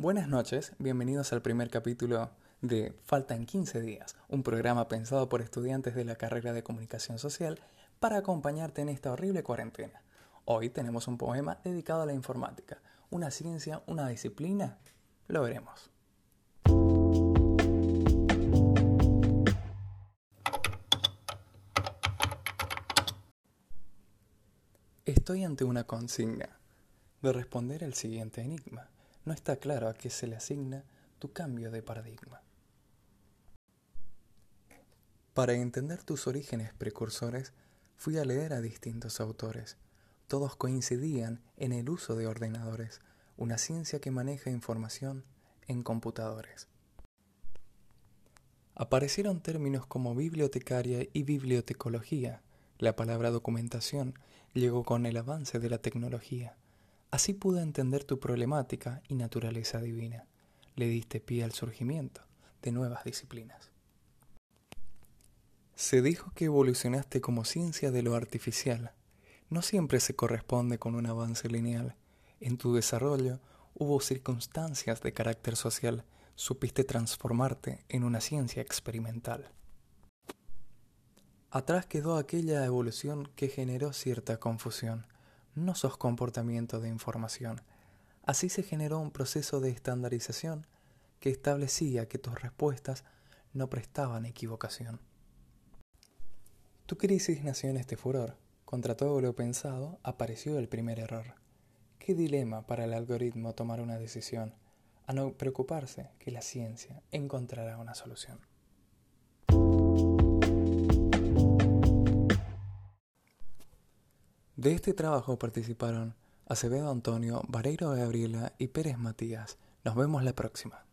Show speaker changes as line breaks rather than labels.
Buenas noches, bienvenidos al primer capítulo de Faltan 15 días, un programa pensado por estudiantes de la carrera de comunicación social para acompañarte en esta horrible cuarentena. Hoy tenemos un poema dedicado a la informática, una ciencia, una disciplina, lo veremos. Estoy ante una consigna de responder el siguiente enigma no está claro a qué se le asigna tu cambio de paradigma. Para entender tus orígenes precursores, fui a leer a distintos autores. Todos coincidían en el uso de ordenadores, una ciencia que maneja información en computadores. Aparecieron términos como bibliotecaria y bibliotecología. La palabra documentación llegó con el avance de la tecnología. Así pude entender tu problemática y naturaleza divina. Le diste pie al surgimiento de nuevas disciplinas. Se dijo que evolucionaste como ciencia de lo artificial. No siempre se corresponde con un avance lineal. En tu desarrollo hubo circunstancias de carácter social. Supiste transformarte en una ciencia experimental. Atrás quedó aquella evolución que generó cierta confusión no sos comportamiento de información. Así se generó un proceso de estandarización que establecía que tus respuestas no prestaban equivocación. Tu crisis nació en este furor. Contra todo lo pensado apareció el primer error. Qué dilema para el algoritmo tomar una decisión, a no preocuparse que la ciencia encontrará una solución. De este trabajo participaron Acevedo Antonio, Vareiro Gabriela y Pérez Matías. Nos vemos la próxima.